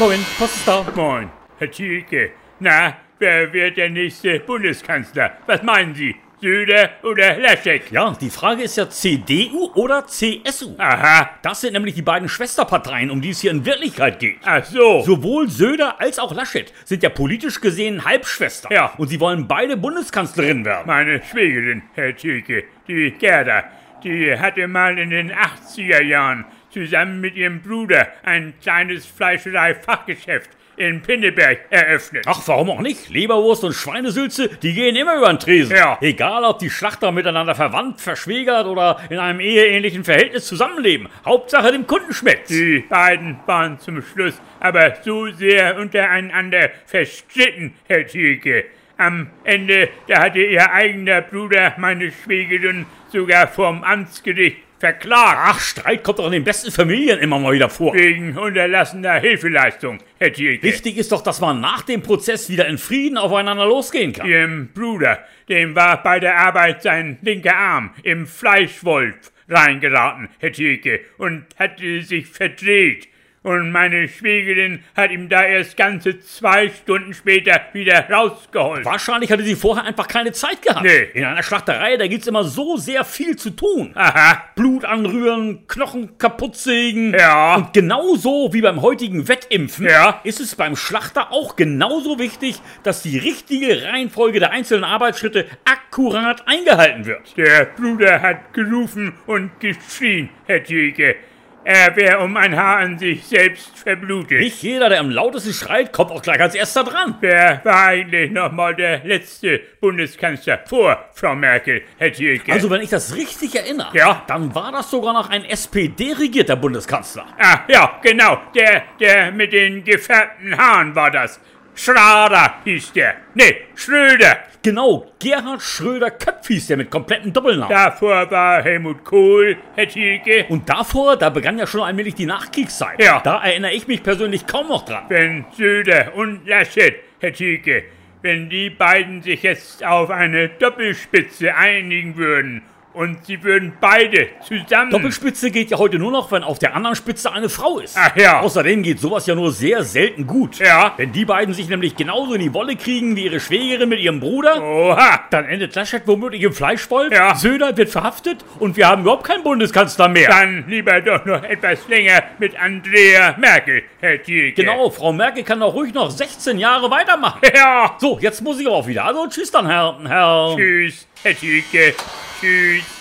Moin, Post ist da. Moin, Herr Thielke. Na, wer wird der nächste Bundeskanzler? Was meinen Sie? Söder oder Laschet? Ja, die Frage ist ja CDU oder CSU. Aha. Das sind nämlich die beiden Schwesterparteien, um die es hier in Wirklichkeit geht. Ach so. Sowohl Söder als auch Laschet sind ja politisch gesehen Halbschwester. Ja. Und sie wollen beide Bundeskanzlerin werden. Meine Schwägerin, Herr Thielke, die Gerda, die hatte mal in den 80er Jahren zusammen mit ihrem Bruder ein kleines Fleischerei-Fachgeschäft in Pinneberg eröffnet. Ach, warum auch nicht? Leberwurst und Schweinesülze, die gehen immer über den Tresen. Ja. Egal, ob die Schlachter miteinander verwandt, verschwägert oder in einem eheähnlichen Verhältnis zusammenleben. Hauptsache dem Kunden schmeckt's. Die beiden waren zum Schluss aber so sehr untereinander verstritten, Herr Thielke. Am Ende, da hatte ihr eigener Bruder meine Schwägerin sogar vom Amtsgericht verklagt. Ach, Streit kommt doch in den besten Familien immer mal wieder vor. Wegen unterlassener Hilfeleistung, Herr Thielke. Wichtig ist doch, dass man nach dem Prozess wieder in Frieden aufeinander losgehen kann. Ihrem Bruder, dem war bei der Arbeit sein linker Arm im Fleischwolf reingeraten, Herr Thielke, und hatte sich verdreht. Und meine Schwägerin hat ihm da erst ganze zwei Stunden später wieder rausgeholt. Wahrscheinlich hatte sie vorher einfach keine Zeit gehabt. Nee. In einer Schlachterei, da gibt's immer so sehr viel zu tun. Aha, Blut anrühren, Knochen kaputtsägen. Ja. Und genauso wie beim heutigen Wettimpfen Ja. ist es beim Schlachter auch genauso wichtig, dass die richtige Reihenfolge der einzelnen Arbeitsschritte akkurat eingehalten wird. der Bruder hat gerufen und geschrien, Herr Thielke. Er wäre um ein Haar an sich selbst verblutet. Nicht jeder, der am lautesten schreit, kommt auch gleich als erster dran. Wer war eigentlich nochmal der letzte Bundeskanzler vor Frau Merkel, Herr Thielke? Also, wenn ich das richtig erinnere, Ja. dann war das sogar noch ein SPD-regierter Bundeskanzler. Ah, ja, genau. Der, der mit den gefärbten Haaren war das. Schrader hieß der. Nee, Schröder. Genau, Gerhard Schröder-Köpf hieß der mit kompletten Doppelnamen. Davor war Helmut Kohl, Herr Thielke. Und davor, da begann ja schon allmählich die Nachkriegszeit. Ja. Da erinnere ich mich persönlich kaum noch dran. Wenn Söder und Laschet, Herr Thielke, wenn die beiden sich jetzt auf eine Doppelspitze einigen würden und sie würden beide zusammen... Doppelspitze geht ja heute nur noch, wenn auf der anderen Spitze eine Frau ist. Ach ja. Außerdem geht sowas ja nur sehr selten gut. Ja. Wenn die beiden sich nämlich genauso in die Wolle kriegen wie ihre Schwägerin mit ihrem Bruder, Oha. dann endet Laschet womöglich im Fleischwolf, Ja. Söder wird verhaftet und wir haben überhaupt keinen Bundeskanzler mehr. Dann lieber doch noch etwas länger mit Andrea Merkel, Herr Thielke. Genau, Frau Merkel kann doch ruhig noch 16 Jahre weitermachen. Ja. So, jetzt muss ich auch wieder. Also tschüss dann, Herr, Herr... Tschüss, Herr Thielke. Tschüss.